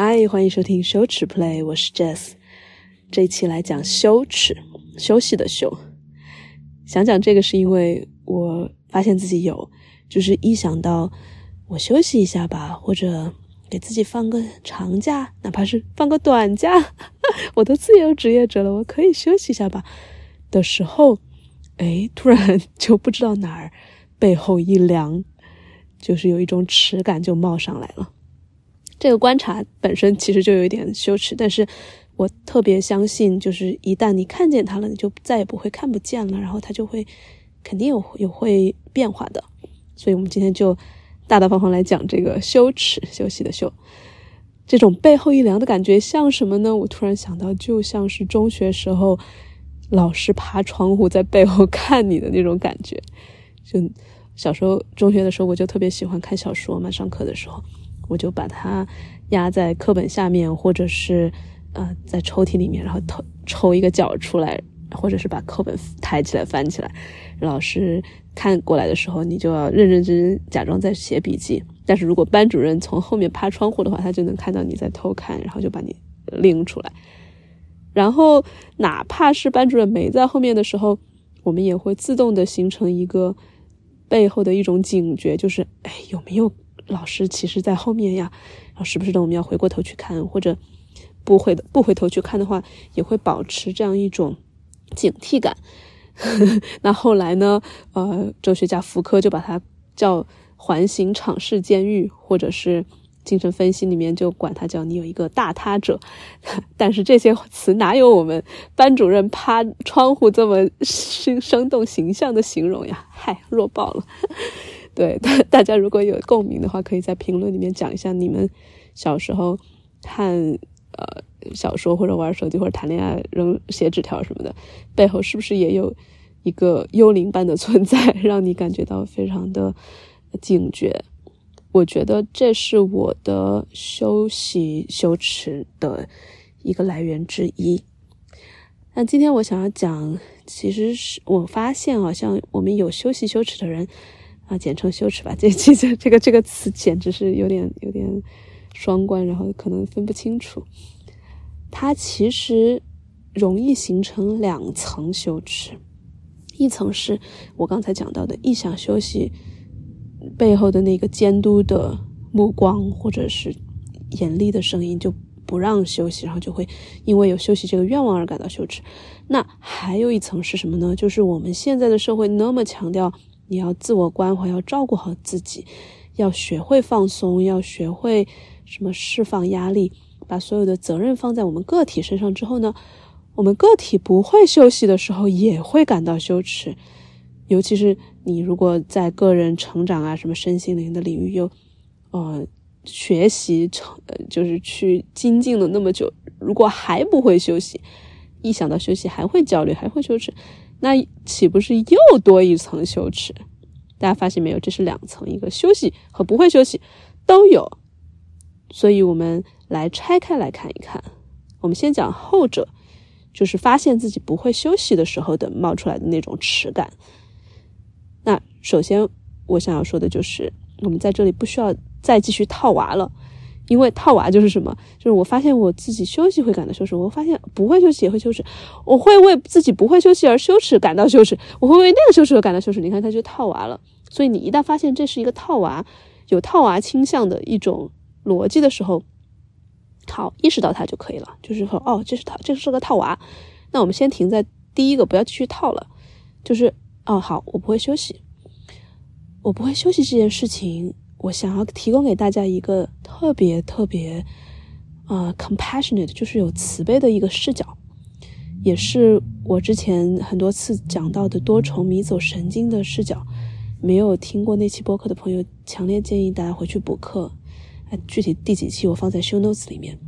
嗨，欢迎收听羞耻 Play，我是 Jess。这一期来讲羞耻，休息的休。想讲这个是因为我发现自己有，就是一想到我休息一下吧，或者给自己放个长假，哪怕是放个短假，我都自由职业者了，我可以休息一下吧的时候，哎，突然就不知道哪儿背后一凉，就是有一种耻感就冒上来了。这个观察本身其实就有一点羞耻，但是我特别相信，就是一旦你看见它了，你就再也不会看不见了，然后它就会肯定有有会变化的。所以，我们今天就大大方方来讲这个羞耻，休息的羞，这种背后一凉的感觉像什么呢？我突然想到，就像是中学时候老师爬窗户在背后 看你的那种感觉。就小时候中学的时候，我就特别喜欢看小说嘛，上课的时候。我就把它压在课本下面，或者是呃在抽屉里面，然后抽抽一个角出来，或者是把课本抬起来翻起来。老师看过来的时候，你就要认认真真假装在写笔记。但是如果班主任从后面趴窗户的话，他就能看到你在偷看，然后就把你拎出来。然后哪怕是班主任没在后面的时候，我们也会自动的形成一个背后的一种警觉，就是哎有没有？老师其实，在后面呀，然后时不时的我们要回过头去看，或者不回不回头去看的话，也会保持这样一种警惕感。那后来呢？呃，哲学家福柯就把它叫环形场式监狱，或者是精神分析里面就管它叫你有一个大他者。但是这些词哪有我们班主任趴窗户这么生生动形象的形容呀？嗨，弱爆了。对 大大家如果有共鸣的话，可以在评论里面讲一下你们小时候看呃小说或者玩手机或者谈恋爱扔写纸条什么的，背后是不是也有一个幽灵般的存在，让你感觉到非常的警觉？我觉得这是我的休息羞耻的一个来源之一。那今天我想要讲，其实是我发现好像我们有休息羞耻的人。啊，简称羞耻吧。这这、这这个这个词简直是有点有点双关，然后可能分不清楚。它其实容易形成两层羞耻，一层是我刚才讲到的，一想休息背后的那个监督的目光或者是严厉的声音就不让休息，然后就会因为有休息这个愿望而感到羞耻。那还有一层是什么呢？就是我们现在的社会那么强调。你要自我关怀，要照顾好自己，要学会放松，要学会什么释放压力，把所有的责任放在我们个体身上之后呢？我们个体不会休息的时候，也会感到羞耻。尤其是你如果在个人成长啊，什么身心灵的领域又呃学习成，就是去精进了那么久，如果还不会休息，一想到休息还会焦虑，还会羞耻。那岂不是又多一层羞耻？大家发现没有？这是两层，一个休息和不会休息都有。所以我们来拆开来看一看。我们先讲后者，就是发现自己不会休息的时候的冒出来的那种耻感。那首先我想要说的就是，我们在这里不需要再继续套娃了。因为套娃就是什么？就是我发现我自己休息会感到羞耻，我发现不会休息也会羞耻，我会为自己不会休息而羞耻感到羞耻，我会为那个羞耻而感到羞耻。你看，他就套娃了。所以你一旦发现这是一个套娃，有套娃倾向的一种逻辑的时候，好，意识到它就可以了。就是说，哦，这是套，这是个套娃。那我们先停在第一个，不要继续套了。就是，哦，好，我不会休息，我不会休息这件事情。我想要提供给大家一个特别特别，呃，compassionate，就是有慈悲的一个视角，也是我之前很多次讲到的多重迷走神经的视角。没有听过那期播客的朋友，强烈建议大家回去补课。啊，具体第几期我放在 show notes 里面，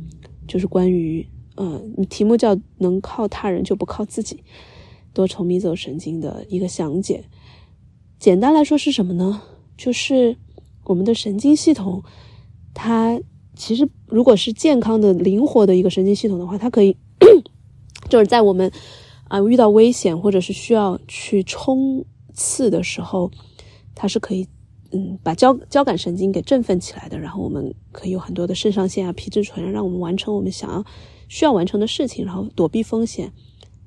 就是关于，呃，题目叫“能靠他人就不靠自己”，多重迷走神经的一个详解。简单来说是什么呢？就是。我们的神经系统，它其实如果是健康的、灵活的一个神经系统的话，它可以 就是在我们啊遇到危险或者是需要去冲刺的时候，它是可以嗯，把交交感神经给振奋起来的，然后我们可以有很多的肾上腺啊、皮质醇，让我们完成我们想要需要完成的事情，然后躲避风险，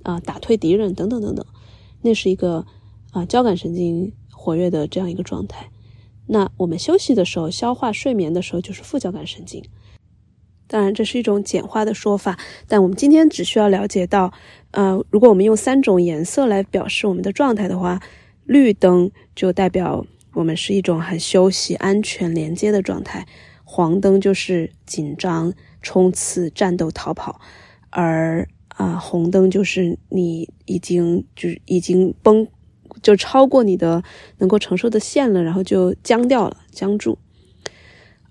啊，打退敌人等等等等，那是一个啊交感神经活跃的这样一个状态。那我们休息的时候、消化、睡眠的时候，就是副交感神经。当然，这是一种简化的说法，但我们今天只需要了解到，呃，如果我们用三种颜色来表示我们的状态的话，绿灯就代表。我们是一种很休息、安全、连接的状态。黄灯就是紧张、冲刺、战斗、逃跑，而啊，红灯就是你已经就是已经崩，就超过你的能够承受的线了，然后就僵掉了、僵住。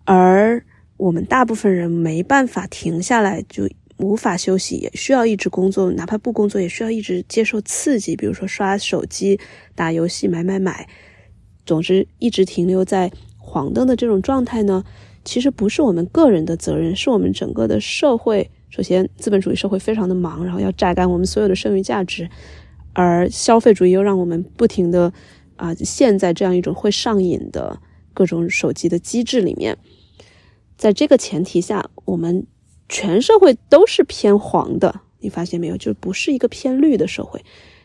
而我们大部分人没办法停下来，就无法休息，也需要一直工作，哪怕不工作，也需要一直接受刺激，比如说刷手机、打游戏、买买买。总之，一直停留在黄灯的这种状态呢，其实不是我们个人的责任，是我们整个的社会。首先，资本主义社会非常的忙，然后要榨干我们所有的剩余价值，而消费主义又让我们不停的啊陷在这样一种会上瘾的各种手机的机制里面。在这个前提下，我们全社会都是偏黄的，你发现没有？就不是一个偏绿的社会。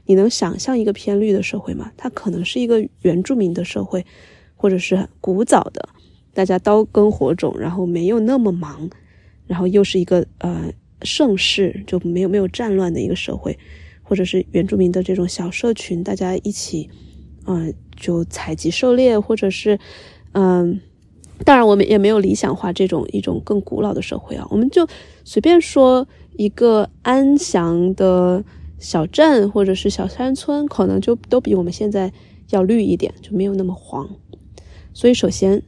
你能想象一个偏绿的社会吗？它可能是一个原住民的社会，或者是古早的，大家刀耕火种，然后没有那么忙，然后又是一个呃盛世，就没有没有战乱的一个社会，或者是原住民的这种小社群，大家一起，嗯，就采集狩猎，或者是，嗯，当然我们也没有理想化这种一种更古老的社会啊，我们就随便说一个安详的。小镇或者是小山村，可能就都比我们现在要绿一点，就没有那么黄。所以，首先，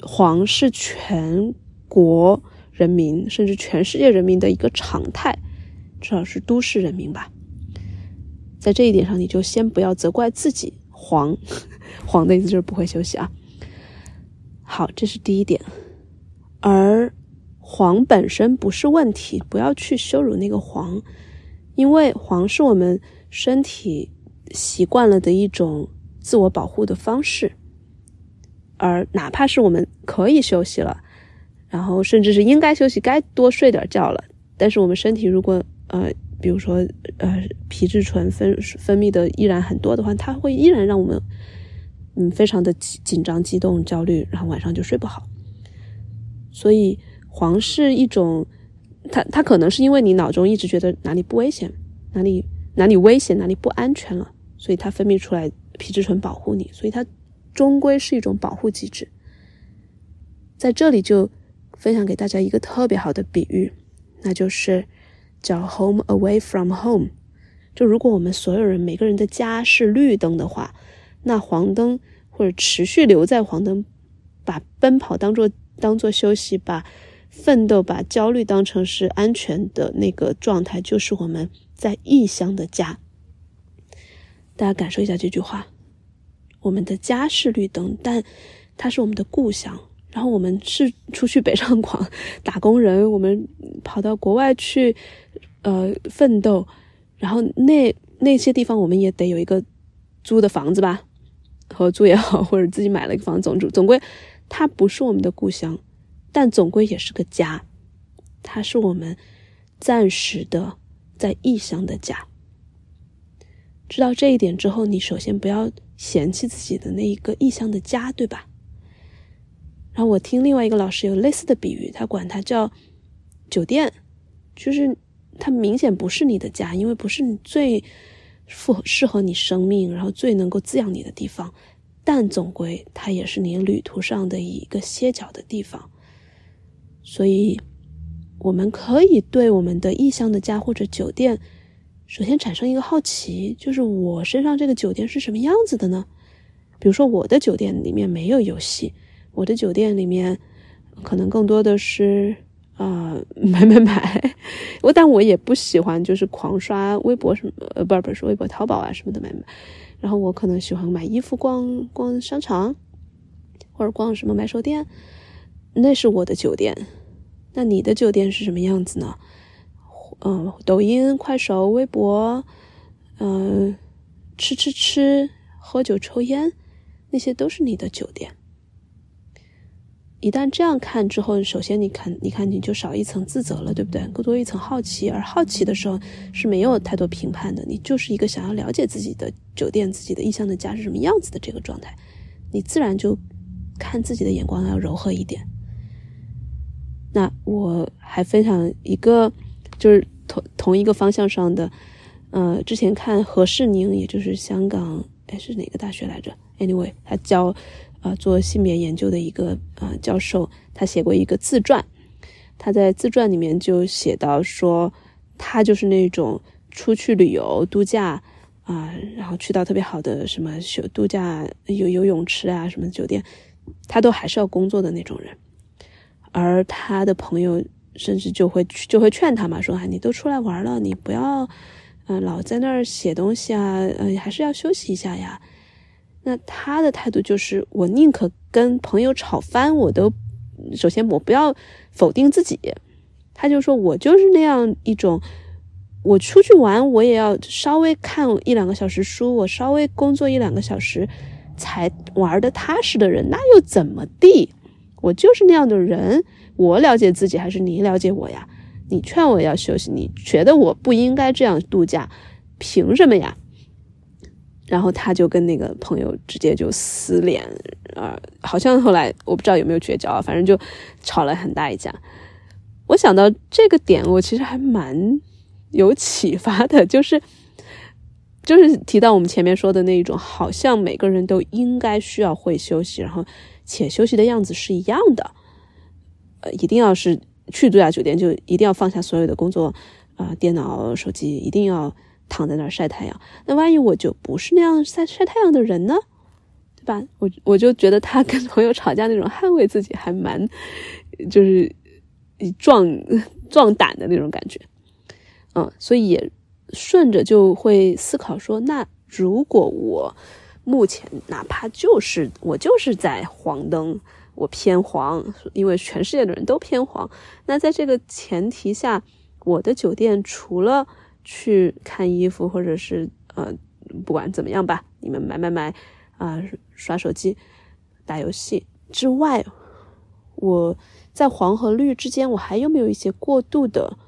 黄是全国人民甚至全世界人民的一个常态，至少是都市人民吧。在这一点上，你就先不要责怪自己。黄，黄的意思就是不会休息啊。好，这是第一点。而黄本身不是问题，不要去羞辱那个黄。因为黄是我们身体习惯了的一种自我保护的方式，而哪怕是我们可以休息了，然后甚至是应该休息、该多睡点觉了，但是我们身体如果呃，比如说呃，皮质醇分分泌的依然很多的话，它会依然让我们嗯非常的紧紧张、激动、焦虑，然后晚上就睡不好。所以黄是一种。它它可能是因为你脑中一直觉得哪里不危险，哪里哪里危险，哪里不安全了，所以它分泌出来皮质醇保护你，所以它终归是一种保护机制。在这里就分享给大家一个特别好的比喻，那就是叫 home away from home。就如果我们所有人每个人的家是绿灯的话，那黄灯或者持续留在黄灯，把奔跑当做当做休息，把。奋斗把焦虑当成是安全的那个状态，就是我们在异乡的家。大家感受一下这句话：我们的家是绿灯，但它是我们的故乡。然后我们是出去北上广打工人，我们跑到国外去，呃，奋斗。然后那那些地方，我们也得有一个租的房子吧，合租也好，或者自己买了一个房子总住。总归，它不是我们的故乡。但总归也是个家，它是我们暂时的在异乡的家。知道这一点之后，你首先不要嫌弃自己的那一个异乡的家，对吧？然后我听另外一个老师有类似的比喻，他管它叫酒店，就是它明显不是你的家，因为不是你最符适合你生命，然后最能够滋养你的地方。但总归它也是你旅途上的一个歇脚的地方。所以，我们可以对我们的异乡的家或者酒店，首先产生一个好奇，就是我身上这个酒店是什么样子的呢？比如说，我的酒店里面没有游戏，我的酒店里面可能更多的是啊买 买买。我但我也不喜欢就是狂刷微博什么，呃，不是不是微博淘宝啊什么的买买。然后我可能喜欢买衣服、逛逛商场，或者逛什么买手店，那是我的酒店。那你的酒店是什么样子呢？嗯，抖音、快手、微博，嗯，吃吃吃，喝酒抽烟，那些都是你的酒店。一旦这样看之后，首先你看，你看你就少一层自责了，对不对？更多一层好奇，而好奇的时候是没有太多评判的，你就是一个想要了解自己的酒店、自己的意向的家是什么样子的这个状态，你自然就看自己的眼光要柔和一点。那我还分享一个，就是同同一个方向上的，呃，之前看何世宁，也就是香港，哎，是哪个大学来着？Anyway，他教。啊，做性别研究的一个啊教授，他写过一个自传。他在自传里面就写到说，他就是那种出去旅游度假啊，然后去到特别好的什么休度假有游泳池啊什么酒店，他都还是要工作的那种人。而他的朋友甚至就会就会劝他嘛，说啊，你都出来玩了，你不要嗯老在那儿写东西啊，嗯，还是要休息一下呀。那他的态度就是，我宁可跟朋友吵翻，我都首先我不要否定自己。他就说我就是那样一种，我出去玩我也要稍微看一两个小时书，我稍微工作一两个小时才玩的踏实的人，那又怎么地？我就是那样的人。我了解自己还是你了解我呀？你劝我要休息，你觉得我不应该这样度假，凭什么呀？然后他就跟那个朋友直接就撕脸，啊，好像后来我不知道有没有绝交啊，反正就吵了很大一架。我想到这个点，我其实还蛮有启发的，就是就是提到我们前面说的那一种，好像每个人都应该需要会休息，然后且休息的样子是一样的，呃，一定要是去度假酒店就一定要放下所有的工作啊，电脑、手机，一定要。躺在那儿晒太阳，那万一我就不是那样晒晒太阳的人呢？对吧？我我就觉得他跟朋友吵架那种捍卫自己还蛮，就是壮壮胆的那种感觉，嗯，所以也顺着就会思考说，那如果我目前哪怕就是我就是在黄灯，我偏黄，因为全世界的人都偏黄，那在这个前提下，我的酒店除了去看衣服，或者是呃，不管怎么样吧，你们买买买啊，刷手机、打游戏之外，我在黄和绿之间，我还有没有一些过度的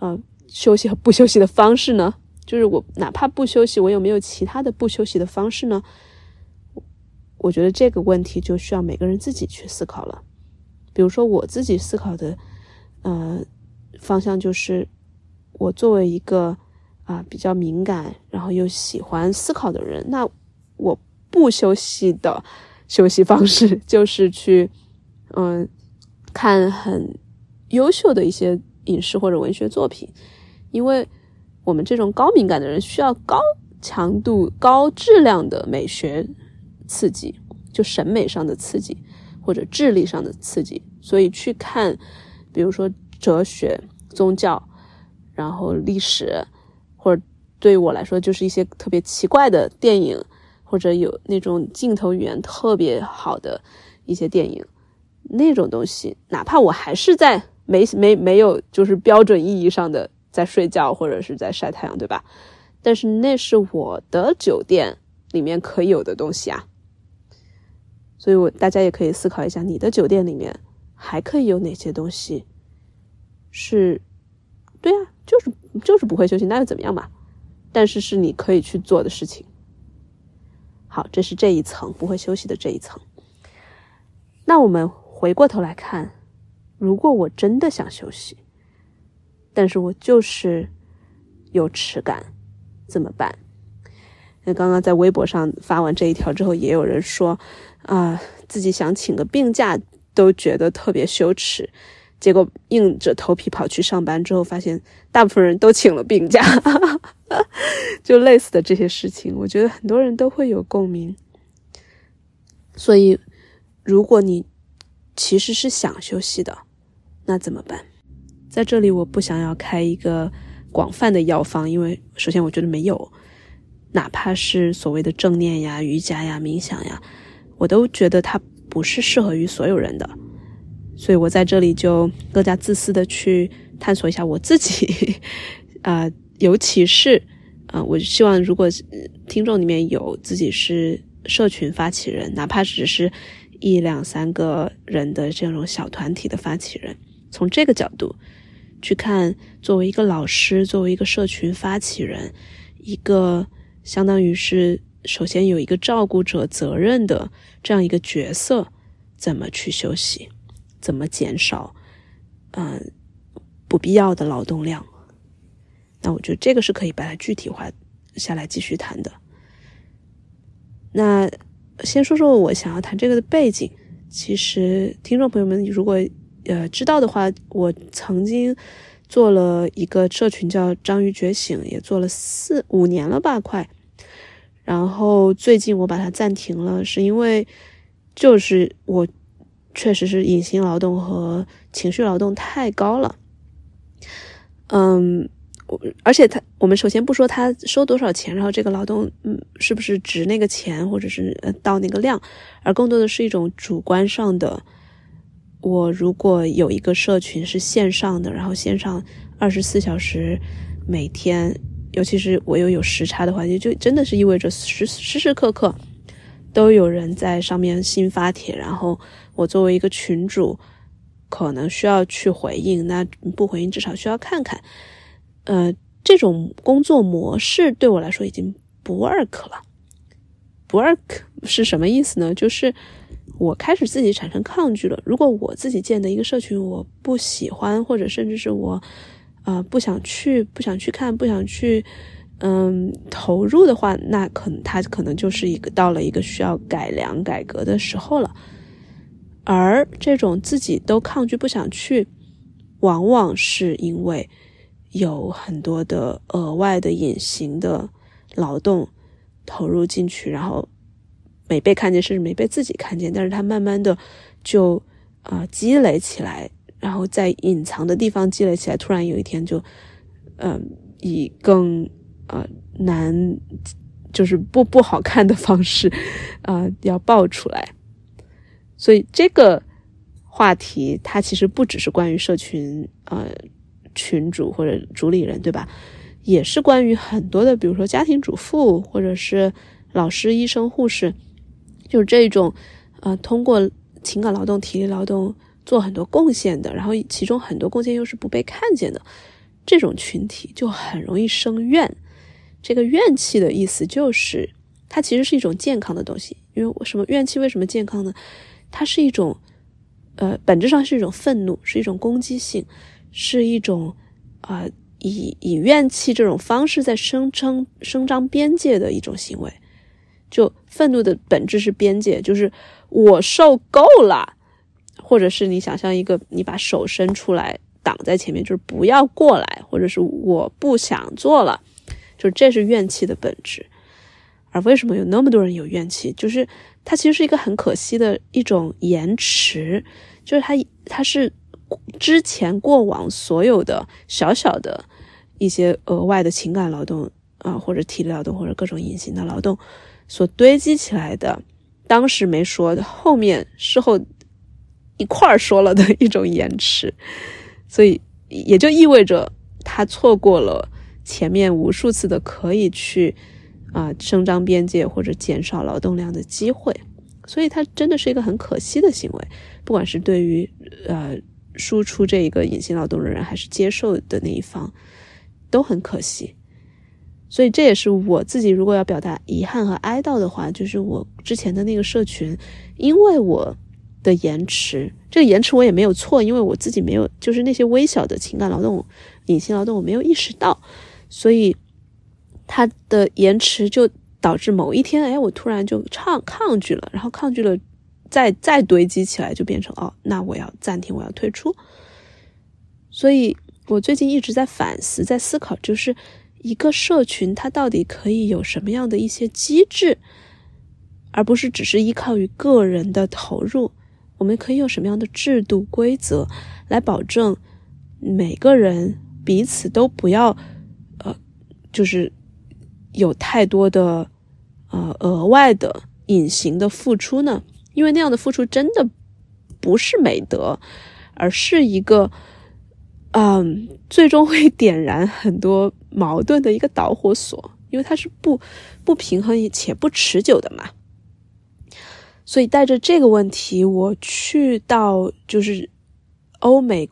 呃休息和不休息的方式呢？就是我哪怕不休息，我有没有其他的不休息的方式呢？我觉得这个问题就需要每个人自己去思考了。比如说我自己思考的呃方向就是。我作为一个啊比较敏感，然后又喜欢思考的人，那我不休息的休息方式 就是去嗯看很优秀的一些影视或者文学作品，因为我们这种高敏感的人需要高强度、高质量的美学刺激，就审美上的刺激或者智力上的刺激，所以去看，比如说哲学、宗教。然后历史，或者对我来说就是一些特别奇怪的电影，或者有那种镜头语言特别好的一些电影，那种东西，哪怕我还是在没没没有就是标准意义上的在睡觉或者是在晒太阳，对吧？但是那是我的酒店里面可以有的东西啊，所以我大家也可以思考一下，你的酒店里面还可以有哪些东西？是，对啊。就是就是不会休息，那又怎么样嘛？但是是你可以去做的事情。好，这是这一层不会休息的这一层。那我们回过头来看，如果我真的想休息，但是我就是有耻感，怎么办？那刚刚在微博上发完这一条之后，也有人说啊，自己想请个病假都觉得特别羞耻。结果硬着头皮跑去上班之后，发现大部分人都请了病假，就类似的这些事情，我觉得很多人都会有共鸣。所以，如果你其实是想休息的，那怎么办？在这里，我不想要开一个广泛的药方，因为首先我觉得没有，哪怕是所谓的正念呀、瑜伽呀、冥想呀，我都觉得它不是适合于所有人的。所以我在这里就更加自私的去探索一下我自己，啊，尤其是啊，我希望如果听众里面有自己是社群发起人，哪怕只是一两三个人的这种小团体的发起人，从这个角度去看，作为一个老师，作为一个社群发起人，一个相当于是首先有一个照顾者责任的这样一个角色，怎么去休息，怎么减少，嗯，不必要的劳动量。那我觉得这个是可以把它具体化下来继续谈的。那先说说我想要谈这个的背景。其实听众朋友们如果呃知道的话，我曾经做了一个社群叫“章鱼觉醒”，也做了四五年了吧，快。然后最近我把它暂停了，是因为就是我确实是隐形劳动和情绪劳动太高了。嗯。而且他，我们首先不说他收多少钱，然后这个劳动，嗯，是不是值那个钱，或者是呃到那个量，而更多的是一种主观上的。我如果有一个社群是线上的，然后线上二十四小时，每天，尤其是我又有时差的话，就就真的是意味着时时时刻刻都有人在上面新发帖，然后我作为一个群主，可能需要去回应，那不回应至少需要看看。呃，这种工作模式对我来说已经不 work 了。不 work 是什么意思呢？就是我开始自己产生抗拒了。如果我自己建的一个社群我不喜欢，或者甚至是我啊不想去、不想去看、不想去嗯投入的话，那可能它可能就是一个到了一个需要改良、改革的时候了。而这种自己都抗拒、不想去，往往是因为。有很多的额外的隐形的劳动投入进去，然后没被看见，甚至没被自己看见，但是他慢慢的就啊积累起来，然后在隐藏的地方积累起来，突然有一天就嗯以更呃难就是不不好看的方式啊要爆出来，所以这个话题它其实不只是关于社群呃。群主或者主理人，对吧？也是关于很多的，比如说家庭主妇，或者是老师、医生、护士，就是这种，呃，通过情感劳动、体力劳动做很多贡献的，然后其中很多贡献又是不被看见的，这种群体就很容易生怨。这个怨气的意思就是，它其实是一种健康的东西。因为什么怨气为什么健康呢？它是一种，呃，本质上是一种愤怒，是一种攻击性。是一种，啊，以以怨气这种方式在声称声张边界的一种行为。就愤怒的本质是边界，就是我受够了，或者是你想象一个，你把手伸出来挡在前面，就是不要过来，或者是我不想做了，就这是怨气的本质。而为什么有那么多人有怨气？就是它其实是一个很可惜的一种延迟，就是它它是。之前过往所有的小小的一些额外的情感劳动啊，或者体力劳动，或者各种隐形的劳动所堆积起来的，当时没说的，后面事后一块儿说了的一种延迟，所以也就意味着他错过了前面无数次的可以去啊伸张边界或者减少劳动量的机会，所以他真的是一个很可惜的行为，不管是对于呃。输出这一个隐形劳动的人，还是接受的那一方，都很可惜。所以这也是我自己如果要表达遗憾和哀悼的话，就是我之前的那个社群，因为我的延迟，这个延迟我也没有错，因为我自己没有，就是那些微小的情感劳动、隐形劳动我没有意识到，所以它的延迟就导致某一天，哎，我突然就抗抗拒了，然后抗拒了。再再堆积起来，就变成哦，那我要暂停，我要退出。所以我最近一直在反思，在思考，就是一个社群它到底可以有什么样的一些机制，而不是只是依靠于个人的投入。我们可以有什么样的制度规则来保证每个人彼此都不要呃，就是有太多的呃额外的隐形的付出呢？因为那样的付出真的不是美德，而是一个，嗯，最终会点燃很多矛盾的一个导火索。因为它是不不平衡且不持久的嘛。所以带着这个问题，我去到就是欧美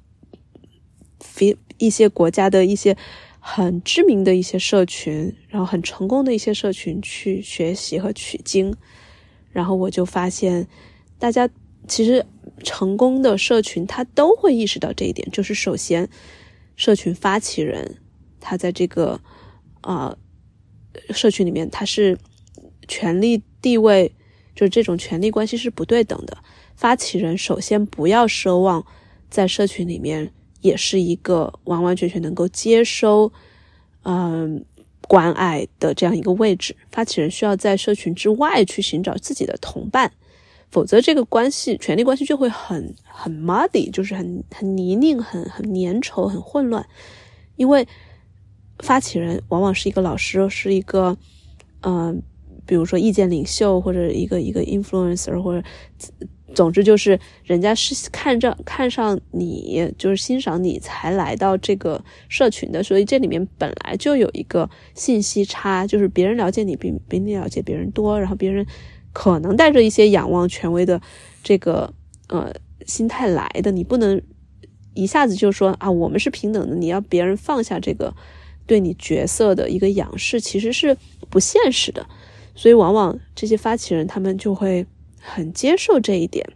非一些国家的一些很知名的一些社群，然后很成功的一些社群去学习和取经，然后我就发现，大家其实成功的社群他都会意识到这一点，就是首先，社群发起人他在这个啊社群里面他是权力地位。就是这种权力关系是不对等的。发起人首先不要奢望在社群里面也是一个完完全全能够接收，嗯，关爱的这样一个位置。发起人需要在社群之外去寻找自己的同伴，否则这个关系权力关系就会很很 muddy，就是很很泥泞、很很粘稠、很混乱。因为发起人往往是一个老师，是一个嗯。比如说意见领袖或者一个一个 influencer 或者，总之就是人家是看着看上你，就是欣赏你才来到这个社群的，所以这里面本来就有一个信息差，就是别人了解你比比你了解别人多，然后别人可能带着一些仰望权威的这个呃心态来的，你不能一下子就说啊我们是平等的，你要别人放下这个对你角色的一个仰视，其实是不现实的。所以，往往这些发起人他们就会很接受这一点。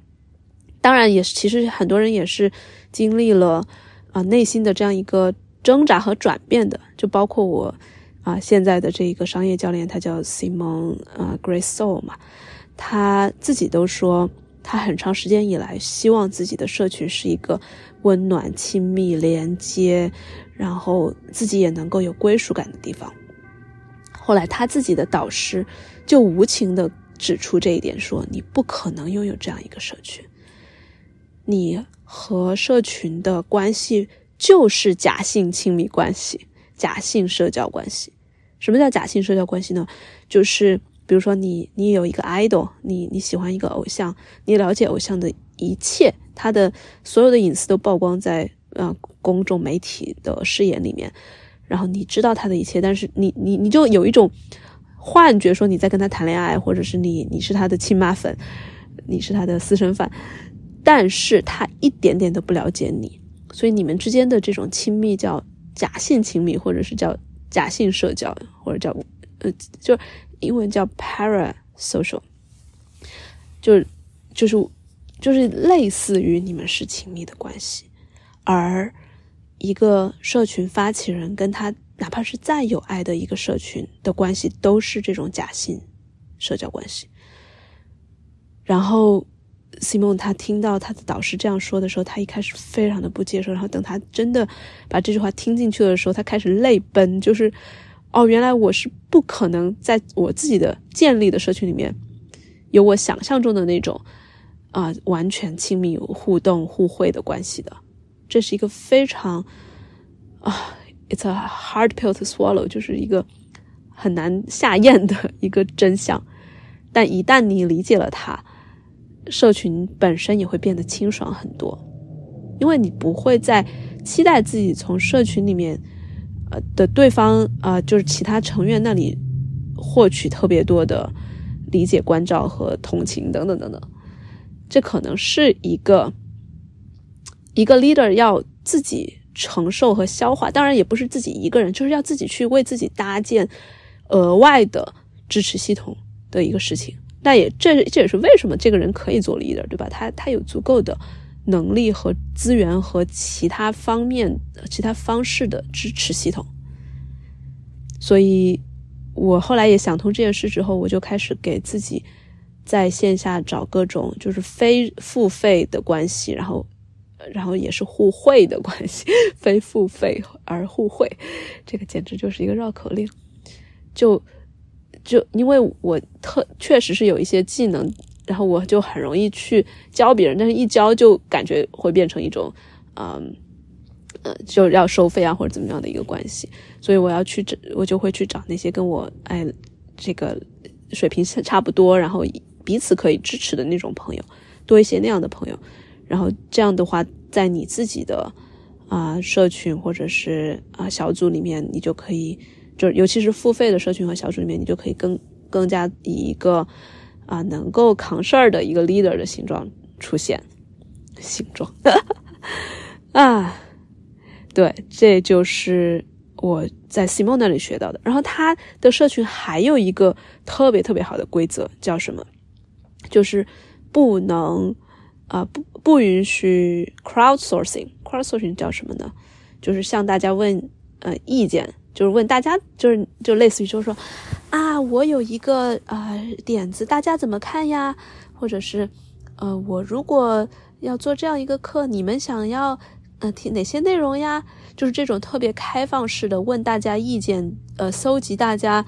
当然，也是其实很多人也是经历了啊内心的这样一个挣扎和转变的。就包括我啊现在的这一个商业教练，他叫 Simon 啊 Grace Soul 嘛，他自己都说，他很长时间以来希望自己的社群是一个温暖、亲密、连接，然后自己也能够有归属感的地方。后来他自己的导师就无情的指出这一点，说你不可能拥有这样一个社群，你和社群的关系就是假性亲密关系、假性社交关系。什么叫假性社交关系呢？就是比如说你你有一个 idol，你你喜欢一个偶像，你了解偶像的一切，他的所有的隐私都曝光在呃公众媒体的视野里面。然后你知道他的一切，但是你你你就有一种幻觉，说你在跟他谈恋爱，或者是你你是他的亲妈粉，你是他的私生饭，但是他一点点都不了解你，所以你们之间的这种亲密叫假性亲密，或者是叫假性社交，或者叫呃，就英文叫 parasocial，就是就是就是类似于你们是亲密的关系，而。一个社群发起人跟他哪怕是再有爱的一个社群的关系，都是这种假性社交关系。然后，Simon 他听到他的导师这样说的时候，他一开始非常的不接受。然后等他真的把这句话听进去的时候，他开始泪奔，就是哦，原来我是不可能在我自己的建立的社群里面有我想象中的那种啊完全亲密互动互惠的关系的。这是一个非常啊，it's a hard pill to swallow，就是一个很难下咽的一个真相。但一旦你理解了它，社群本身也会变得清爽很多，因为你不会再期待自己从社群里面呃的对方啊，就是其他成员那里获取特别多的理解、关照和同情等等等等。这可能是一个。一个 leader 要自己承受和消化，当然也不是自己一个人，就是要自己去为自己搭建额外的支持系统的一个事情。那也这这也是为什么这个人可以做 leader，对吧？他他有足够的能力和资源和其他方面、其他方式的支持系统。所以我后来也想通这件事之后，我就开始给自己在线下找各种就是非付费的关系，然后。然后也是互惠的关系，非付费而互惠，这个简直就是一个绕口令。就就因为我特确实是有一些技能，然后我就很容易去教别人，但是一教就感觉会变成一种，嗯呃，就要收费啊或者怎么样的一个关系。所以我要去找，我就会去找那些跟我哎这个水平差不多，然后彼此可以支持的那种朋友，多一些那样的朋友。然后这样的话，在你自己的啊社群或者是啊小组里面，你就可以，就尤其是付费的社群和小组里面，你就可以更更加以一个啊能够扛事儿的一个 leader 的形状出现，形状 啊，对，这就是我在 Simon 那里学到的。然后他的社群还有一个特别特别好的规则，叫什么？就是不能啊不不允许 crowdsourcing。crowdsourcing 叫什么呢？就是向大家问呃意见。就是问大家，就是就类似于就是说，啊，我有一个啊点子，大家怎么看呀？或者是，呃，我如果要做这样一个课，你们想要呃听哪些内容呀？就是这种特别开放式的问大家意见，呃，搜集大家，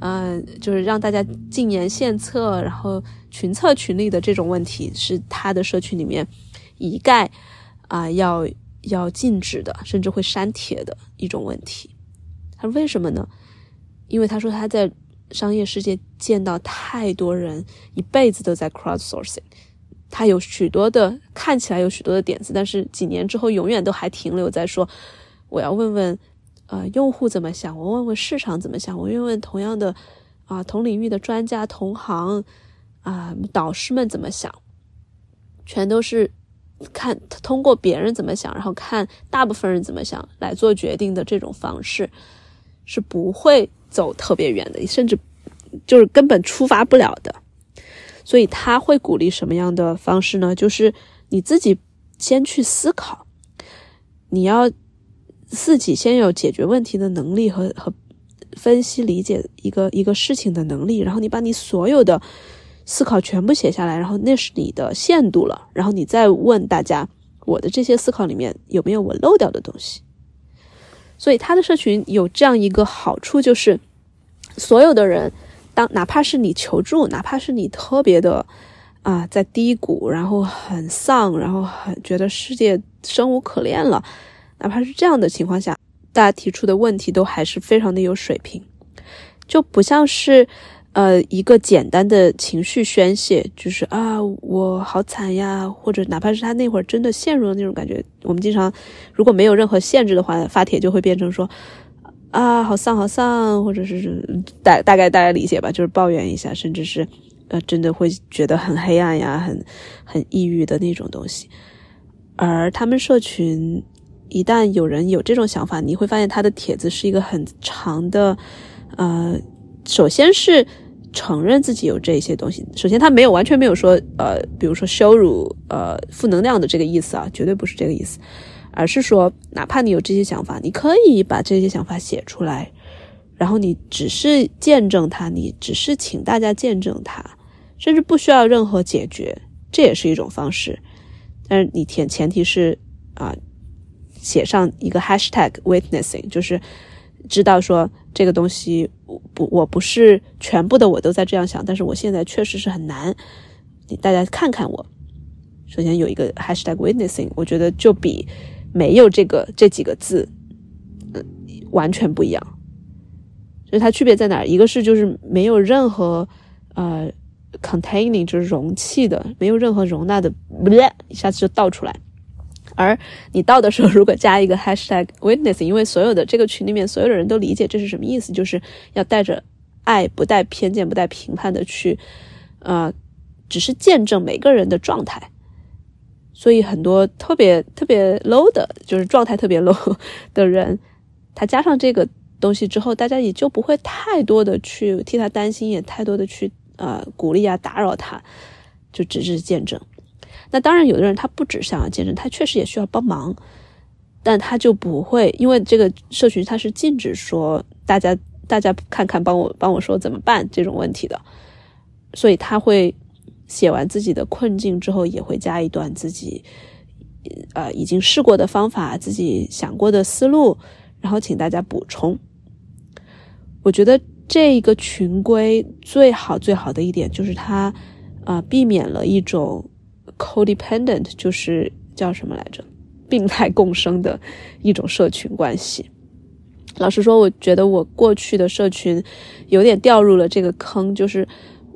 呃，就是让大家进言献策，然后群策群力的这种问题，是他的社群里面一概啊要要禁止的，甚至会删帖的一种问题。他说：“为什么呢？因为他说他在商业世界见到太多人一辈子都在 crowdsourcing，他有许多的看起来有许多的点子，但是几年之后永远都还停留在说我要问问呃用户怎么想，我问问市场怎么想，我问问同样的啊同领域的专家同行啊导师们怎么想，全都是看通过别人怎么想，然后看大部分人怎么想来做决定的这种方式。”是不会走特别远的，甚至就是根本出发不了的。所以他会鼓励什么样的方式呢？就是你自己先去思考，你要自己先有解决问题的能力和和分析理解一个一个事情的能力，然后你把你所有的思考全部写下来，然后那是你的限度了，然后你再问大家，我的这些思考里面有没有我漏掉的东西。所以他的社群有这样一个好处，就是所有的人，当哪怕是你求助，哪怕是你特别的啊在低谷，然后很丧，然后很觉得世界生无可恋了，哪怕是这样的情况下，大家提出的问题都还是非常的有水平，就不像是。呃，一个简单的情绪宣泄，就是啊，我好惨呀，或者哪怕是他那会儿真的陷入了那种感觉，我们经常如果没有任何限制的话，发帖就会变成说啊，好丧好丧，或者是大大概大家理解吧，就是抱怨一下，甚至是呃，真的会觉得很黑暗呀，很很抑郁的那种东西。而他们社群一旦有人有这种想法，你会发现他的帖子是一个很长的，呃，首先是。承认自己有这些东西，首先他没有完全没有说，呃，比如说羞辱，呃，负能量的这个意思啊，绝对不是这个意思，而是说，哪怕你有这些想法，你可以把这些想法写出来，然后你只是见证它，你只是请大家见证它，甚至不需要任何解决，这也是一种方式。但是你前前提是啊，写上一个 hashtag witnessing，就是知道说这个东西。不，我不是全部的我都在这样想，但是我现在确实是很难。你大家看看我，首先有一个 hashtag witnessing，我觉得就比没有这个这几个字，嗯，完全不一样。所以它区别在哪？一个是就是没有任何呃 containing，就是容器的，没有任何容纳的，一下子就倒出来。而你到的时候，如果加一个 hashtag witness，因为所有的这个群里面所有的人都理解这是什么意思，就是要带着爱，不带偏见，不带评判的去，呃，只是见证每个人的状态。所以很多特别特别 low 的，就是状态特别 low 的人，他加上这个东西之后，大家也就不会太多的去替他担心，也太多的去呃鼓励啊打扰他，就只是见证。那当然，有的人他不只想要见证，他确实也需要帮忙，但他就不会，因为这个社群他是禁止说大家大家看看帮我帮我说怎么办这种问题的，所以他会写完自己的困境之后，也会加一段自己呃已经试过的方法，自己想过的思路，然后请大家补充。我觉得这个群规最好最好的一点就是它啊避免了一种。Codependent 就是叫什么来着？病态共生的一种社群关系。老实说，我觉得我过去的社群有点掉入了这个坑，就是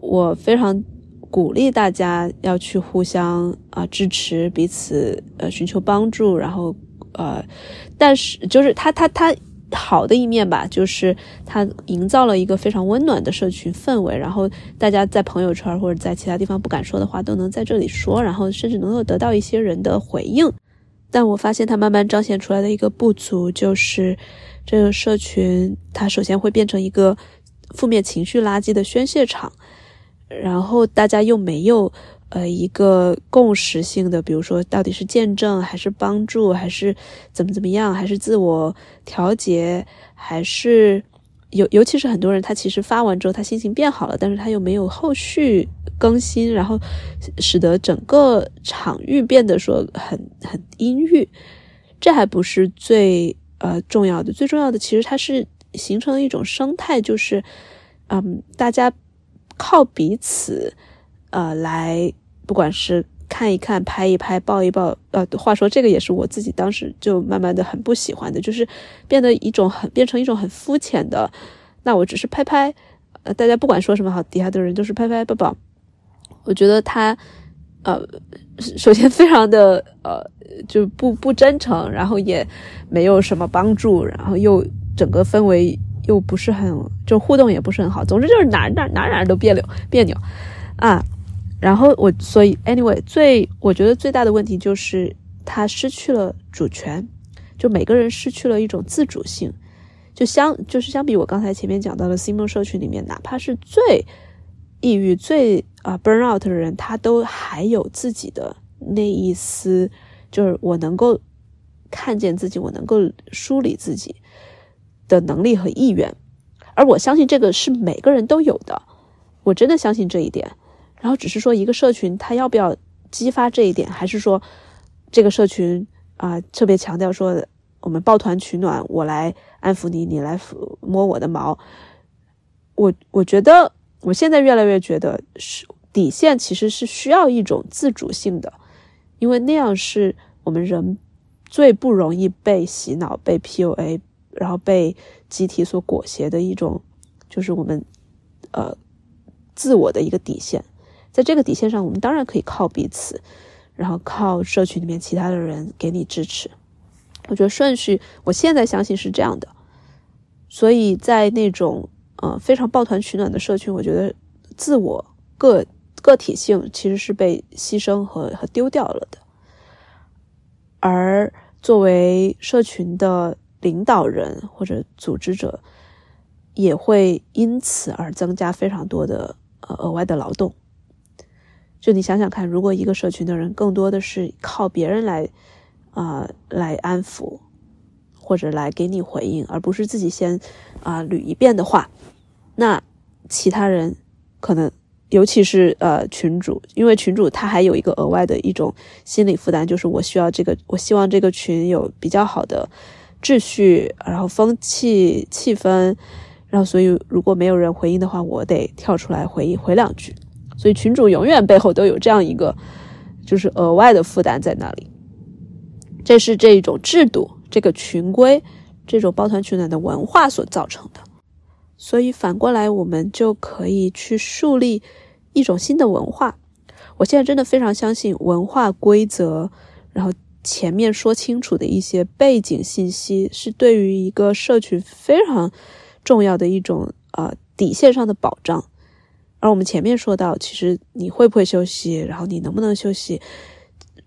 我非常鼓励大家要去互相啊支持彼此，呃寻求帮助，然后呃，但是就是他他他好的一面吧，就是它营造了一个非常温暖的社群氛围，然后大家在朋友圈或者在其他地方不敢说的话都能在这里说，然后甚至能够得到一些人的回应。但我发现它慢慢彰显出来的一个不足，就是这个社群它首先会变成一个负面情绪垃圾的宣泄场，然后大家又没有。呃，一个共识性的，比如说，到底是见证，还是帮助，还是怎么怎么样，还是自我调节，还是尤尤其是很多人，他其实发完之后，他心情变好了，但是他又没有后续更新，然后使得整个场域变得说很很阴郁。这还不是最呃重要的，最重要的其实它是形成了一种生态，就是嗯，大家靠彼此呃来。不管是看一看、拍一拍、抱一抱，呃，话说这个也是我自己当时就慢慢的很不喜欢的，就是变得一种很变成一种很肤浅的。那我只是拍拍，呃，大家不管说什么好，底下的人都是拍拍抱抱。我觉得他，呃，首先非常的呃，就不不真诚，然后也没有什么帮助，然后又整个氛围又不是很，就互动也不是很好。总之就是哪哪哪哪都别扭别扭啊。然后我所以 anyway 最我觉得最大的问题就是他失去了主权，就每个人失去了一种自主性，就相就是相比我刚才前面讲到的 Simon 社群里面，哪怕是最抑郁、最啊 burn out 的人，他都还有自己的那一丝，就是我能够看见自己，我能够梳理自己的能力和意愿，而我相信这个是每个人都有的，我真的相信这一点。然后只是说一个社群，他要不要激发这一点，还是说这个社群啊特别强调说我们抱团取暖，我来安抚你，你来抚摸我的毛。我我觉得我现在越来越觉得是底线其实是需要一种自主性的，因为那样是我们人最不容易被洗脑、被 PUA，然后被集体所裹挟的一种，就是我们呃自我的一个底线。在这个底线上，我们当然可以靠彼此，然后靠社群里面其他的人给你支持。我觉得顺序，我现在相信是这样的。所以在那种呃非常抱团取暖的社群，我觉得自我个个体性其实是被牺牲和和丢掉了的。而作为社群的领导人或者组织者，也会因此而增加非常多的呃额外的劳动。就你想想看，如果一个社群的人更多的是靠别人来，啊，来安抚，或者来给你回应，而不是自己先啊捋一遍的话，那其他人可能，尤其是呃群主，因为群主他还有一个额外的一种心理负担，就是我需要这个，我希望这个群有比较好的秩序，然后风气气氛，然后所以如果没有人回应的话，我得跳出来回应回两句。所以群主永远背后都有这样一个，就是额外的负担在那里。这是这一种制度、这个群规、这种抱团取暖的文化所造成的。所以反过来，我们就可以去树立一种新的文化。我现在真的非常相信文化规则，然后前面说清楚的一些背景信息，是对于一个社群非常重要的一种呃底线上的保障。而我们前面说到，其实你会不会休息，然后你能不能休息，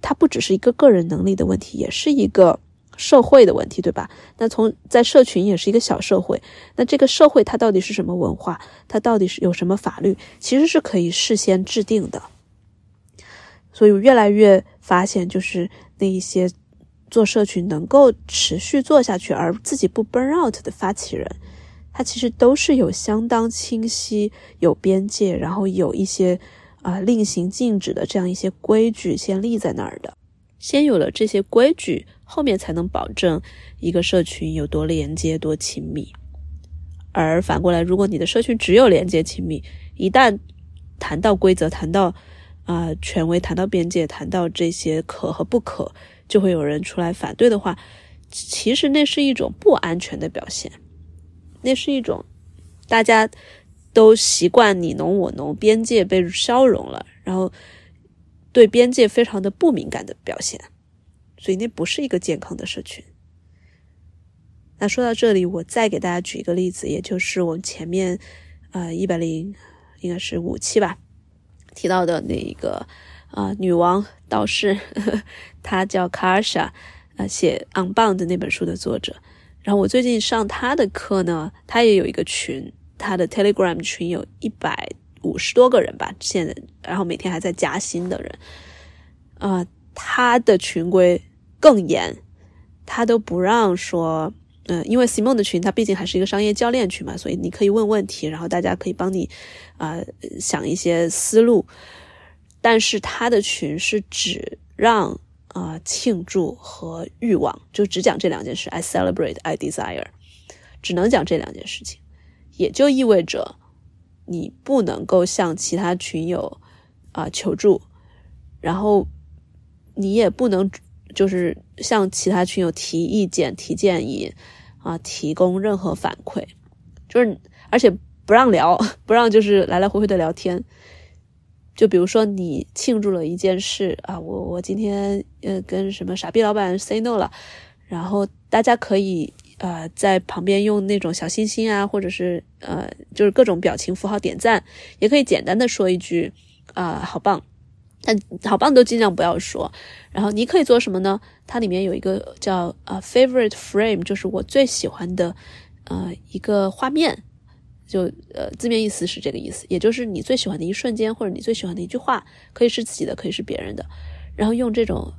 它不只是一个个人能力的问题，也是一个社会的问题，对吧？那从在社群也是一个小社会，那这个社会它到底是什么文化？它到底是有什么法律？其实是可以事先制定的。所以我越来越发现，就是那一些做社群能够持续做下去，而自己不 burn out 的发起人。它其实都是有相当清晰、有边界，然后有一些啊令行禁止的这样一些规矩先立在那儿的。先有了这些规矩，后面才能保证一个社群有多连接、多亲密。而反过来，如果你的社群只有连接、亲密，一旦谈到规则、谈到啊权威、谈到边界、谈到这些可和不可，就会有人出来反对的话，其实那是一种不安全的表现。那是一种大家都习惯你侬我侬，边界被消融了，然后对边界非常的不敏感的表现，所以那不是一个健康的社群。那说到这里，我再给大家举一个例子，也就是我们前面呃一百零应该是五期吧提到的那一个啊女王道士，呵呵，她叫卡尔莎，呃写《Unbound》那本书的作者。然后我最近上他的课呢，他也有一个群，他的 Telegram 群有一百五十多个人吧，现在，然后每天还在加新的人，啊，他的群规更严，他都不让说，嗯，因为 Simon 的群，他毕竟还是一个商业教练群嘛，所以你可以问问题，然后大家可以帮你，啊，想一些思路，但是他的群是只让。啊，庆祝和欲望就只讲这两件事。I celebrate, I desire，只能讲这两件事情，也就意味着你不能够向其他群友啊求助，然后你也不能就是向其他群友提意见、提建议啊，提供任何反馈，就是而且不让聊，不让就是来来回回的聊天。就比如说你庆祝了一件事啊，我我今天呃跟什么傻逼老板 say no 了，然后大家可以呃在旁边用那种小心心啊，或者是呃就是各种表情符号点赞，也可以简单的说一句啊好棒，但好棒都尽量不要说。然后你可以做什么呢？它里面有一个叫啊 favorite frame，就是我最喜欢的呃一个画面。就呃，字面意思是这个意思，也就是你最喜欢的一瞬间，或者你最喜欢的一句话，可以是自己的，可以是别人的。然后用这种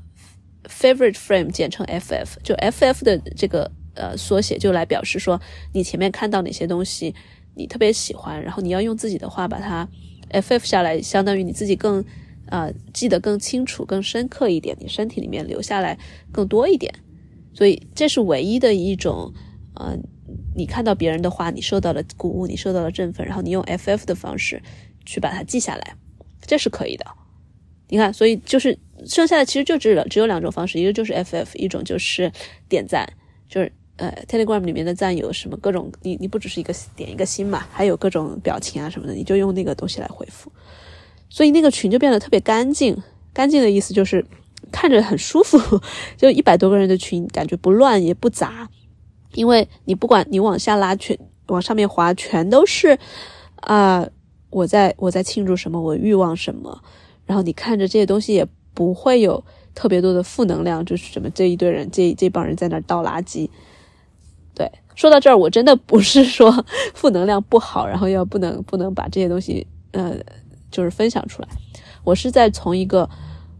favorite frame，简称 FF，就 FF 的这个呃缩写，就来表示说你前面看到哪些东西你特别喜欢，然后你要用自己的话把它 FF 下来，相当于你自己更啊记得更清楚、更深刻一点，你身体里面留下来更多一点。所以这是唯一的一种呃。你看到别人的话，你受到了鼓舞，你受到了振奋，然后你用 FF 的方式去把它记下来，这是可以的。你看，所以就是剩下的其实就只有只有两种方式，一个就是 FF，一种就是点赞，就是呃 Telegram 里面的赞有什么各种，你你不只是一个点一个心嘛，还有各种表情啊什么的，你就用那个东西来回复，所以那个群就变得特别干净。干净的意思就是看着很舒服，就一百多个人的群，感觉不乱也不杂。因为你不管你往下拉全往上面滑，全都是啊，我在我在庆祝什么，我欲望什么，然后你看着这些东西也不会有特别多的负能量，就是什么这一堆人这这帮人在那倒垃圾。对，说到这儿，我真的不是说 负能量不好，然后要不能不能把这些东西呃就是分享出来，我是在从一个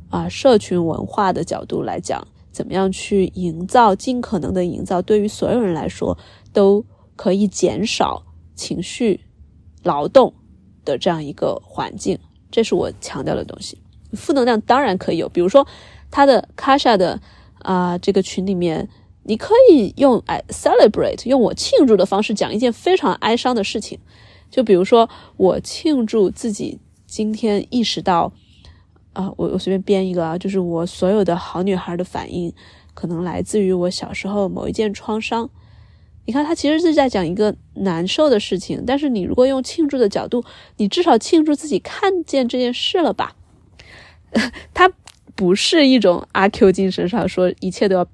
啊社群文化的角度来讲。怎么样去营造，尽可能的营造，对于所有人来说都可以减少情绪劳动的这样一个环境，这是我强调的东西。负能量当然可以有，比如说他的卡莎的啊这个群里面，你可以用哎 celebrate，用我庆祝的方式讲一件非常哀伤的事情，就比如说我庆祝自己今天意识到。啊，我我随便编一个啊，就是我所有的好女孩的反应，可能来自于我小时候某一件创伤。你看，他其实是在讲一个难受的事情，但是你如果用庆祝的角度，你至少庆祝自己看见这件事了吧？他不是一种阿 Q 精神上说一切都要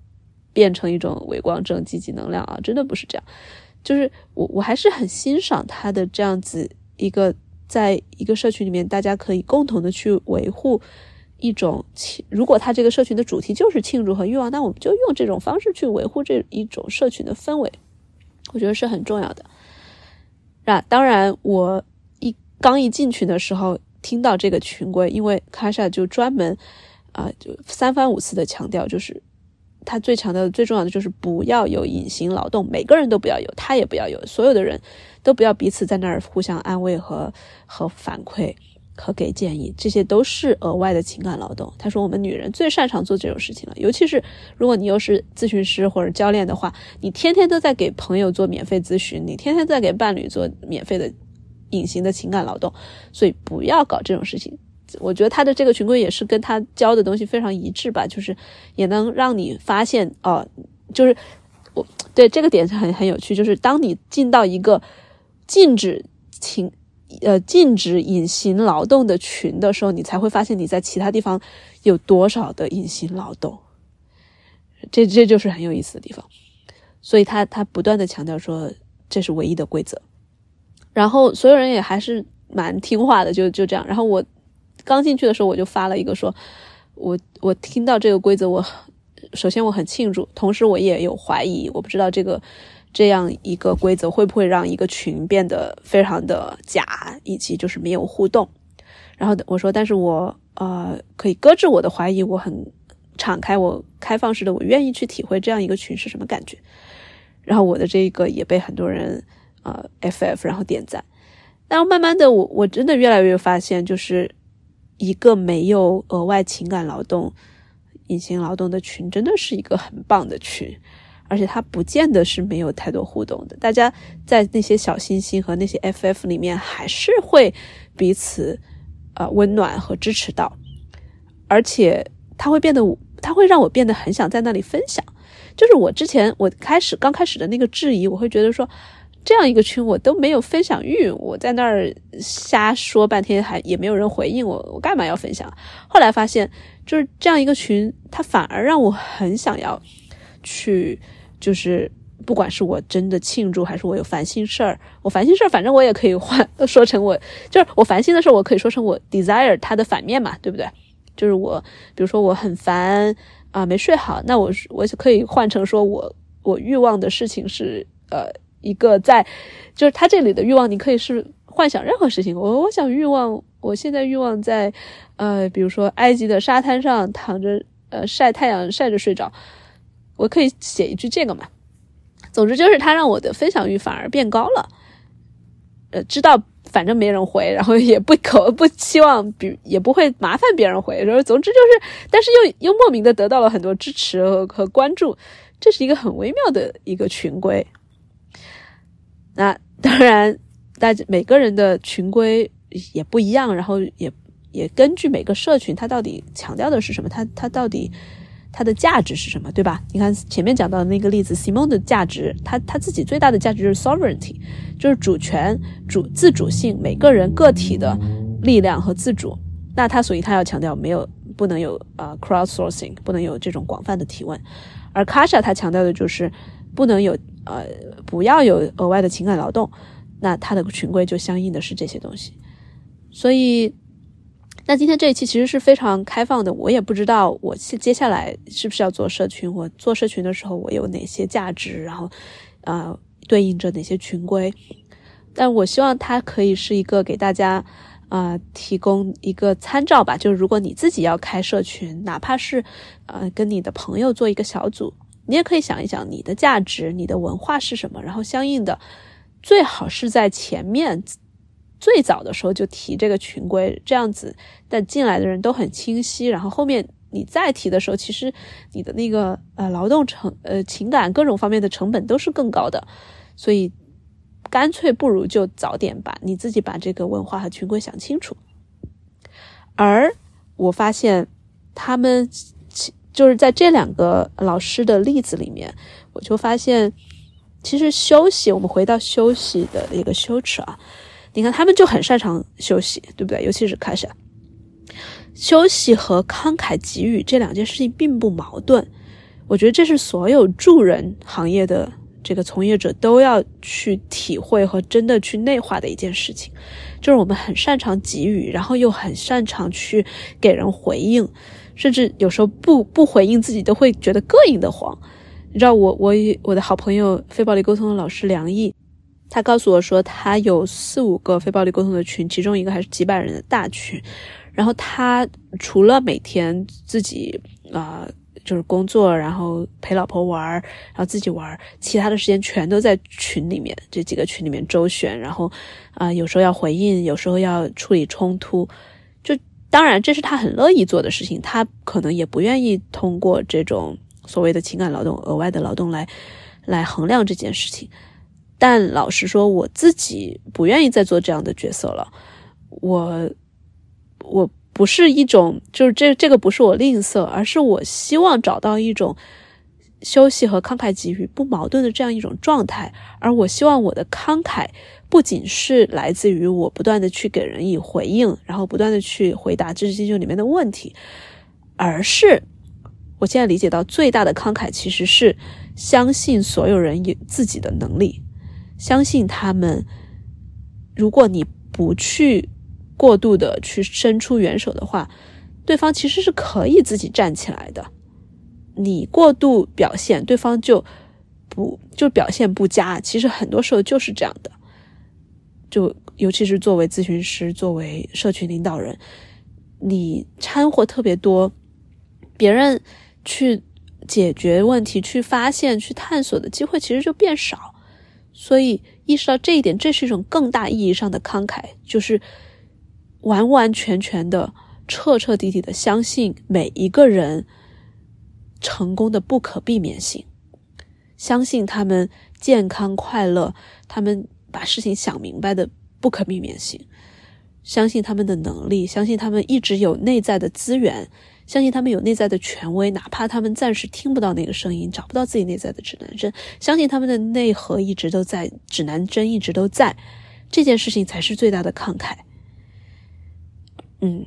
变成一种伪光正、积极能量啊，真的不是这样。就是我我还是很欣赏他的这样子一个。在一个社群里面，大家可以共同的去维护一种。如果他这个社群的主题就是庆祝和欲望，那我们就用这种方式去维护这一种社群的氛围，我觉得是很重要的。那当然，我一刚一进群的时候听到这个群规，因为卡莎就专门啊，就三番五次的强调，就是他最强调的、最重要的就是不要有隐形劳动，每个人都不要有，他也不要有，所有的人。都不要彼此在那儿互相安慰和和反馈和给建议，这些都是额外的情感劳动。他说，我们女人最擅长做这种事情了，尤其是如果你又是咨询师或者教练的话，你天天都在给朋友做免费咨询，你天天在给伴侣做免费的隐形的情感劳动，所以不要搞这种事情。我觉得他的这个群规也是跟他教的东西非常一致吧，就是也能让你发现哦，就是我对这个点是很很有趣，就是当你进到一个。禁止情，呃，禁止隐形劳动的群的时候，你才会发现你在其他地方有多少的隐形劳动。这这就是很有意思的地方。所以他他不断的强调说这是唯一的规则，然后所有人也还是蛮听话的，就就这样。然后我刚进去的时候我就发了一个说，我我听到这个规则，我首先我很庆祝，同时我也有怀疑，我不知道这个这样一个规则会不会让一个群变得非常的假，以及就是没有互动。然后我说，但是我呃可以搁置我的怀疑，我很。敞开，我开放式的，我愿意去体会这样一个群是什么感觉。然后我的这个也被很多人呃 ff，然后点赞。然后慢慢的，我我真的越来越发现，就是一个没有额外情感劳动、隐形劳动的群，真的是一个很棒的群。而且它不见得是没有太多互动的，大家在那些小星星和那些 ff 里面，还是会彼此呃温暖和支持到，而且它会变得。它会让我变得很想在那里分享，就是我之前我开始刚开始的那个质疑，我会觉得说，这样一个群我都没有分享欲，我在那儿瞎说半天还也没有人回应我，我干嘛要分享？后来发现，就是这样一个群，它反而让我很想要去，就是不管是我真的庆祝，还是我有烦心事儿，我烦心事儿，反正我也可以换说成我就是我烦心的事儿，我可以说成我 desire 它的反面嘛，对不对？就是我，比如说我很烦啊，没睡好，那我我可以换成说我我欲望的事情是呃一个在，就是他这里的欲望，你可以是幻想任何事情。我我想欲望，我现在欲望在呃，比如说埃及的沙滩上躺着呃晒太阳晒着睡着，我可以写一句这个嘛。总之就是他让我的分享欲反而变高了，呃，知道。反正没人回，然后也不可不期望，比也不会麻烦别人回。然后总之就是，但是又又莫名的得到了很多支持和和关注，这是一个很微妙的一个群规。那当然，大家每个人的群规也不一样，然后也也根据每个社群，它到底强调的是什么，它它到底。它的价值是什么，对吧？你看前面讲到的那个例子，Simon 的价值，他他自己最大的价值就是 sovereignty，就是主权、主自主性，每个人个体的力量和自主。那他所以他要强调没有不能有呃 crowdsourcing，不能有这种广泛的提问。而 Kasha 他强调的就是不能有呃不要有额外的情感劳动。那他的群规就相应的是这些东西。所以。那今天这一期其实是非常开放的，我也不知道我接下来是不是要做社群，我做社群的时候我有哪些价值，然后，呃，对应着哪些群规。但我希望它可以是一个给大家，啊，提供一个参照吧。就是如果你自己要开社群，哪怕是，呃，跟你的朋友做一个小组，你也可以想一想你的价值、你的文化是什么，然后相应的，最好是在前面。最早的时候就提这个群规，这样子，但进来的人都很清晰。然后后面你再提的时候，其实你的那个呃劳动成呃情感各种方面的成本都是更高的，所以干脆不如就早点把你自己把这个文化和群规想清楚。而我发现他们就是在这两个老师的例子里面，我就发现其实休息，我们回到休息的一个羞耻啊。你看，他们就很擅长休息，对不对？尤其是开始，休息和慷慨给予这两件事情并不矛盾。我觉得这是所有助人行业的这个从业者都要去体会和真的去内化的一件事情，就是我们很擅长给予，然后又很擅长去给人回应，甚至有时候不不回应自己都会觉得膈应的慌。你知道，我我我的好朋友非暴力沟通的老师梁毅。他告诉我说，他有四五个非暴力沟通的群，其中一个还是几百人的大群。然后他除了每天自己啊，就是工作，然后陪老婆玩，然后自己玩，其他的时间全都在群里面这几个群里面周旋。然后啊，有时候要回应，有时候要处理冲突。当然，这是他很乐意做的事情。他可能也不愿意通过这种所谓的情感劳动、额外的劳动来来衡量这件事情。但老实说，我自己不愿意再做这样的角色了。我，我不是一种，就是这这个不是我吝啬，而是我希望找到一种休息和慷慨给予不矛盾的这样一种状态。而我希望我的慷慨不仅是来自于我不断的去给人以回应，然后不断的去回答知识星球里面的问题，而是我现在理解到最大的慷慨其实是。相信所有人有自己的能力，相信他们。如果你不去过度的去伸出援手的话，对方其实是可以自己站起来的。你过度表现，对方就不就表现不佳。其实很多时候就是这样的。就尤其是作为咨询师，作为社群领导人，你掺和特别多，别人去解决问题、去发现、去探索的机会，其实就变少。所以意识到这一点，这是一种更大意义上的慷慨，就是完完全全的、彻彻底底的相信每一个人成功的不可避免性，相信他们健康快乐，他们把事情想明白的不可避免性，相信他们的能力，相信他们一直有内在的资源。相信他们有内在的权威，哪怕他们暂时听不到那个声音，找不到自己内在的指南针，相信他们的内核一直都在，指南针一直都在，这件事情才是最大的慷慨。嗯，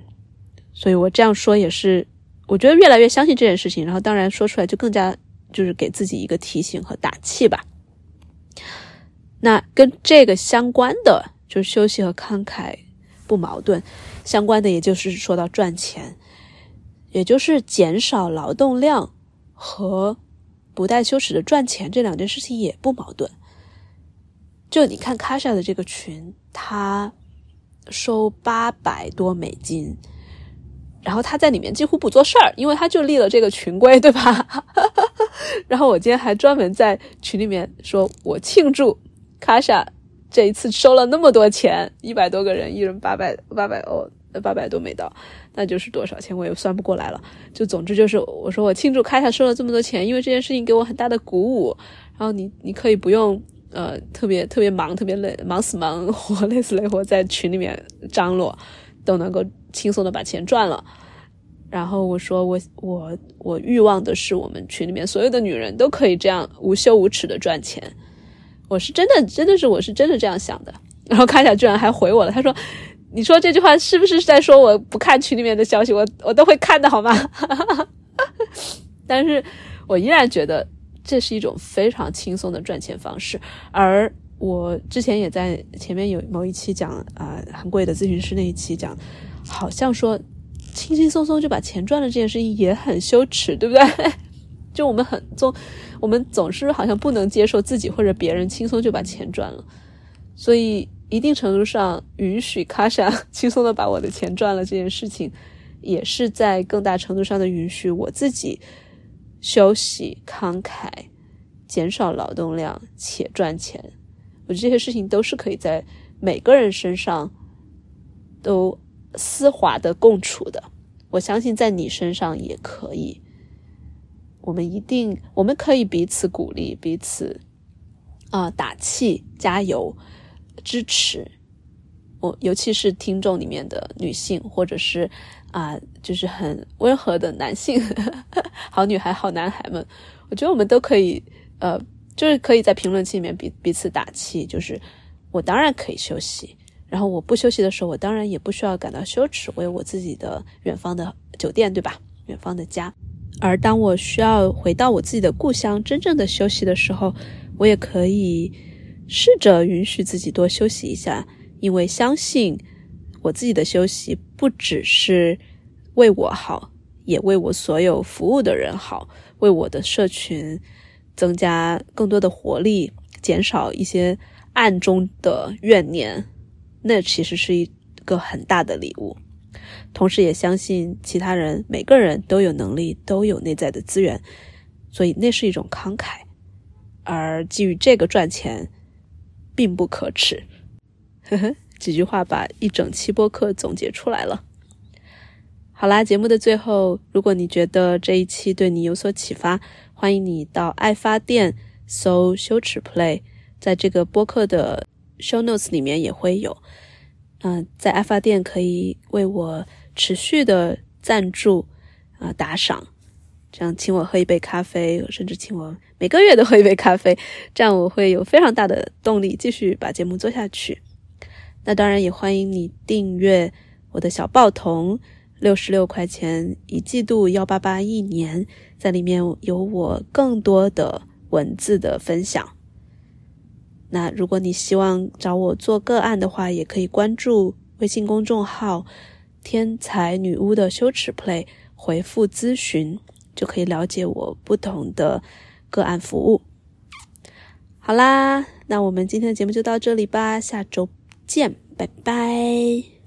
所以我这样说也是，我觉得越来越相信这件事情，然后当然说出来就更加就是给自己一个提醒和打气吧。那跟这个相关的就是休息和慷慨不矛盾，相关的也就是说到赚钱。也就是减少劳动量和不带羞耻的赚钱这两件事情也不矛盾。就你看卡莎的这个群，他收八百多美金，然后他在里面几乎不做事儿，因为他就立了这个群规，对吧？然后我今天还专门在群里面说，我庆祝卡莎这一次收了那么多钱，一百多个人，一人八百八百欧。八百多美刀，那就是多少钱？我也算不过来了。就总之就是，我说我庆祝卡莎收了这么多钱，因为这件事情给我很大的鼓舞。然后你你可以不用呃特别特别忙特别累忙死忙活累死累活在群里面张罗，都能够轻松的把钱赚了。然后我说我我我欲望的是我们群里面所有的女人都可以这样无休无耻的赚钱。我是真的真的是我是真的这样想的。然后卡塔居然还回我了，他说。你说这句话是不是在说我不看群里面的消息？我我都会看的好吗？但是我依然觉得这是一种非常轻松的赚钱方式。而我之前也在前面有某一期讲啊，很贵的咨询师那一期讲，好像说轻轻松松就把钱赚了这件事情也很羞耻，对不对？就我们很总，我们总是好像不能接受自己或者别人轻松就把钱赚了，所以。一定程度上允许卡莎轻松的把我的钱赚了这件事情，也是在更大程度上的允许我自己休息、慷慨、减少劳动量且赚钱。这些事情都是可以在每个人身上都丝滑的共处的。我相信在你身上也可以。我们一定，我们可以彼此鼓励，彼此啊打气、加油。支持我，尤其是听众里面的女性，或者是啊，就是很温和的男性，好女孩、好男孩们，我觉得我们都可以，呃，就是可以在评论区里面彼彼此打气。就是我当然可以休息，然后我不休息的时候，我当然也不需要感到羞耻。我有我自己的远方的酒店，对吧？远方的家。而当我需要回到我自己的故乡，真正的休息的时候，我也可以。试着允许自己多休息一下，因为相信我自己的休息不只是为我好，也为我所有服务的人好，为我的社群增加更多的活力，减少一些暗中的怨念。那其实是一个很大的礼物。同时，也相信其他人，每个人都有能力，都有内在的资源，所以那是一种慷慨。而基于这个赚钱。并不可耻，呵呵，几句话把一整期播客总结出来了。好啦，节目的最后，如果你觉得这一期对你有所启发，欢迎你到爱发电搜“羞耻 play”，在这个播客的 show notes 里面也会有。嗯，在爱发电可以为我持续的赞助啊打赏。这样请我喝一杯咖啡，甚至请我每个月都喝一杯咖啡，这样我会有非常大的动力继续把节目做下去。那当然也欢迎你订阅我的小报童，六十六块钱一季度，幺八八一年，在里面有我更多的文字的分享。那如果你希望找我做个案的话，也可以关注微信公众号“天才女巫的羞耻 play”，回复咨询就可以了解我不同的个案服务。好啦，那我们今天的节目就到这里吧，下周见，拜拜。